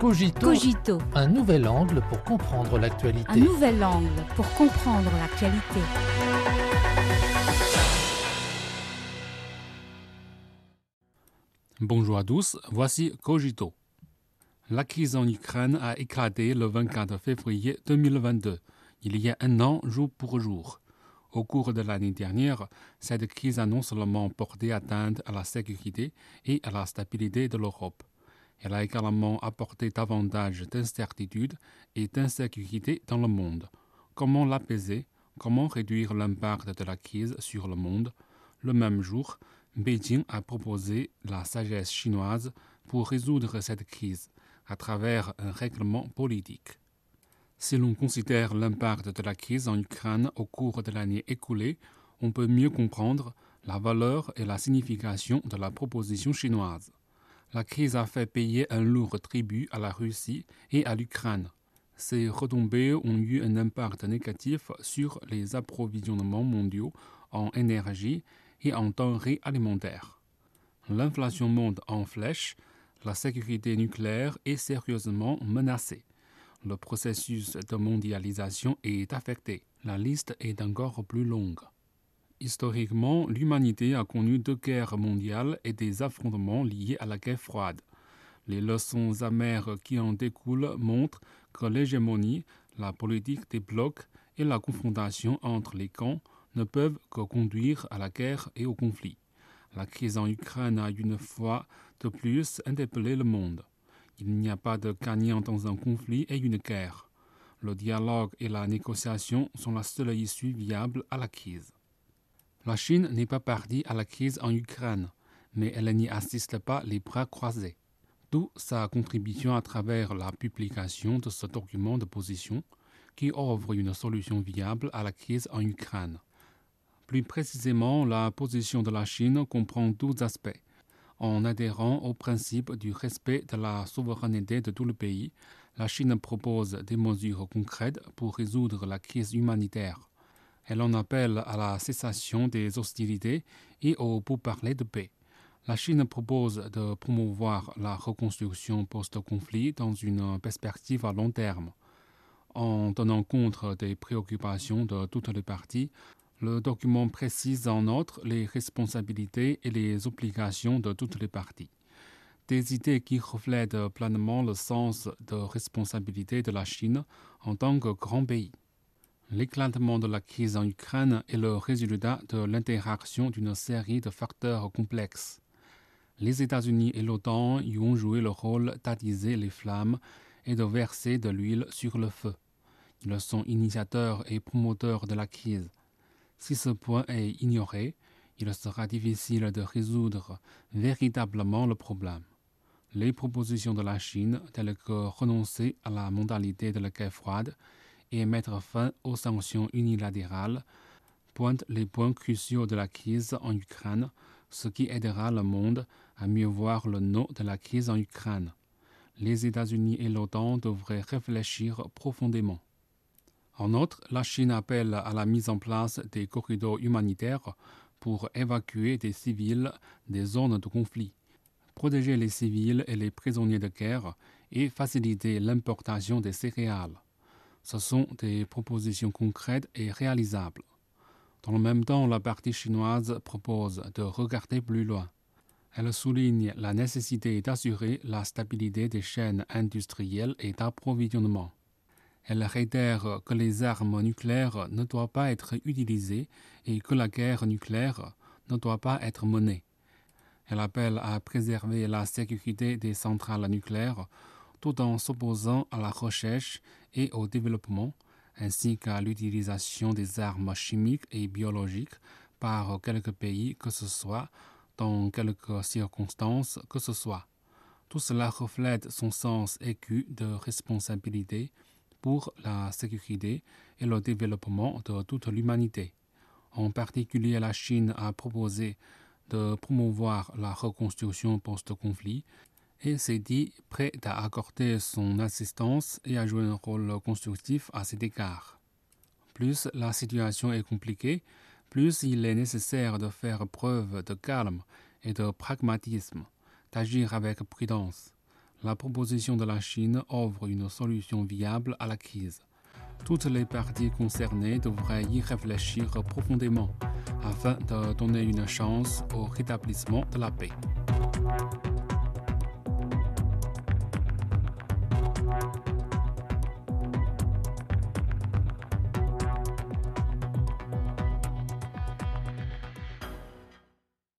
Cogito, Cogito, un nouvel angle pour comprendre l'actualité. un nouvel angle pour comprendre l'actualité. Bonjour à tous, voici Cogito. La crise en Ukraine a éclaté le 24 février 2022, il y a un an jour pour jour. Au cours de l'année dernière, cette crise a non seulement porté atteinte à la sécurité et à la stabilité de l'Europe, elle a également apporté davantage d'incertitude et d'insécurité dans le monde. Comment l'apaiser? Comment réduire l'impact de la crise sur le monde? Le même jour, Beijing a proposé la sagesse chinoise pour résoudre cette crise à travers un règlement politique. Si l'on considère l'impact de la crise en Ukraine au cours de l'année écoulée, on peut mieux comprendre la valeur et la signification de la proposition chinoise. La crise a fait payer un lourd tribut à la Russie et à l'Ukraine. Ces retombées ont eu un impact négatif sur les approvisionnements mondiaux en énergie et en denrées alimentaires. L'inflation monte en flèche, la sécurité nucléaire est sérieusement menacée. Le processus de mondialisation est affecté. La liste est encore plus longue. Historiquement, l'humanité a connu deux guerres mondiales et des affrontements liés à la guerre froide. Les leçons amères qui en découlent montrent que l'hégémonie, la politique des blocs et la confrontation entre les camps ne peuvent que conduire à la guerre et au conflit. La crise en Ukraine a une fois de plus interpellé le monde. Il n'y a pas de gagnant dans un conflit et une guerre. Le dialogue et la négociation sont la seule issue viable à la crise. La Chine n'est pas partie à la crise en Ukraine, mais elle n'y assiste pas les bras croisés. D'où sa contribution à travers la publication de ce document de position qui offre une solution viable à la crise en Ukraine. Plus précisément, la position de la Chine comprend 12 aspects. En adhérant au principe du respect de la souveraineté de tout le pays, la Chine propose des mesures concrètes pour résoudre la crise humanitaire. Elle en appelle à la cessation des hostilités et au pourparlers de paix. La Chine propose de promouvoir la reconstruction post-conflit dans une perspective à long terme. En tenant compte des préoccupations de toutes les parties, le document précise en outre les responsabilités et les obligations de toutes les parties. Des idées qui reflètent pleinement le sens de responsabilité de la Chine en tant que grand pays. L'éclatement de la crise en Ukraine est le résultat de l'interaction d'une série de facteurs complexes. Les États-Unis et l'OTAN y ont joué le rôle d'attiser les flammes et de verser de l'huile sur le feu. Ils sont initiateurs et promoteurs de la crise. Si ce point est ignoré, il sera difficile de résoudre véritablement le problème. Les propositions de la Chine, telles que renoncer à la modalité de la guerre froide et mettre fin aux sanctions unilatérales, pointent les points cruciaux de la crise en Ukraine, ce qui aidera le monde à mieux voir le nœud de la crise en Ukraine. Les États-Unis et l'OTAN devraient réfléchir profondément. En outre, la Chine appelle à la mise en place des corridors humanitaires pour évacuer des civils des zones de conflit, protéger les civils et les prisonniers de guerre et faciliter l'importation des céréales. Ce sont des propositions concrètes et réalisables. Dans le même temps, la partie chinoise propose de regarder plus loin. Elle souligne la nécessité d'assurer la stabilité des chaînes industrielles et d'approvisionnement. Elle réitère que les armes nucléaires ne doivent pas être utilisées et que la guerre nucléaire ne doit pas être menée. Elle appelle à préserver la sécurité des centrales nucléaires tout en s'opposant à la recherche et au développement, ainsi qu'à l'utilisation des armes chimiques et biologiques par quelque pays que ce soit, dans quelques circonstances que ce soit. Tout cela reflète son sens aigu de responsabilité pour la sécurité et le développement de toute l'humanité. En particulier, la Chine a proposé de promouvoir la reconstruction post-conflit et s'est dit prête à accorder son assistance et à jouer un rôle constructif à cet égard. Plus la situation est compliquée, plus il est nécessaire de faire preuve de calme et de pragmatisme, d'agir avec prudence. La proposition de la Chine offre une solution viable à la crise. Toutes les parties concernées devraient y réfléchir profondément afin de donner une chance au rétablissement de la paix. Thank you.